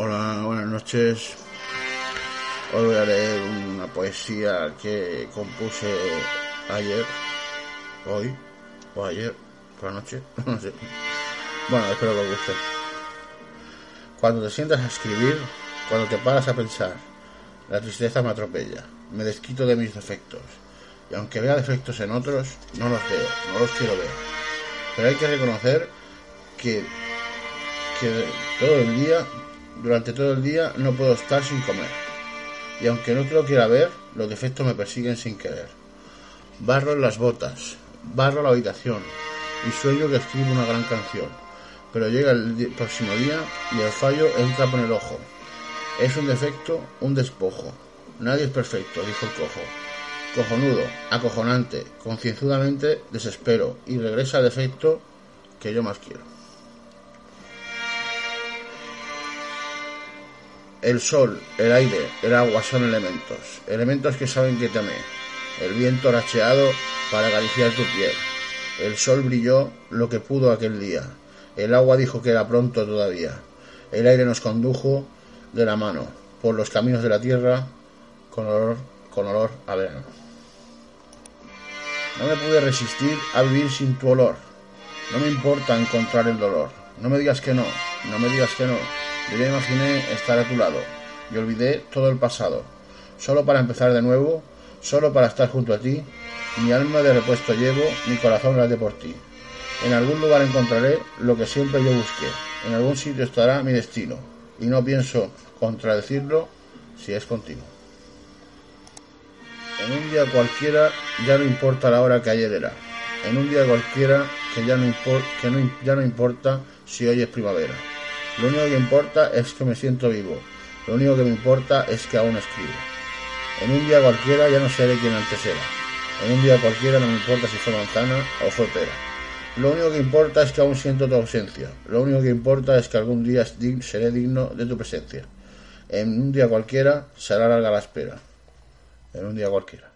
Hola, buenas noches. Hoy voy a leer una poesía que compuse ayer, hoy, o ayer, por la noche, no sé. Bueno, espero que os guste. Cuando te sientas a escribir, cuando te paras a pensar, la tristeza me atropella, me desquito de mis defectos. Y aunque vea defectos en otros, no los veo, no los quiero ver. Pero hay que reconocer que, que todo el día durante todo el día no puedo estar sin comer. Y aunque no te lo quiera ver, los defectos me persiguen sin querer. Barro en las botas, barro la habitación y sueño que escribo una gran canción. Pero llega el próximo día y el fallo entra por el ojo. Es un defecto, un despojo. Nadie es perfecto, dijo el cojo. Cojonudo, acojonante, concienzudamente desespero y regresa el defecto que yo más quiero. El sol, el aire, el agua son elementos, elementos que saben que te amé. El viento racheado para acariciar tu piel. El sol brilló lo que pudo aquel día. El agua dijo que era pronto todavía. El aire nos condujo de la mano por los caminos de la tierra con olor, con olor a verano. No me pude resistir a vivir sin tu olor. No me importa encontrar el dolor. No me digas que no, no me digas que no. Yo ya imaginé estar a tu lado y olvidé todo el pasado, solo para empezar de nuevo, solo para estar junto a ti. Mi alma de repuesto llevo, mi corazón late por ti. En algún lugar encontraré lo que siempre yo busqué, en algún sitio estará mi destino, y no pienso contradecirlo si es contigo. En un día cualquiera ya no importa la hora que ayer era, en un día cualquiera que ya no, importa si hoy es primavera. Lo único que importa es que me siento vivo. Lo único que me importa es que aún escribo. En un día cualquiera ya no seré quien antes era. En un día cualquiera no me importa si fue manzana o fue pera. Lo único que importa es que aún siento tu ausencia. Lo único que importa es que algún día seré digno de tu presencia. En un día cualquiera será larga la espera. En un día cualquiera.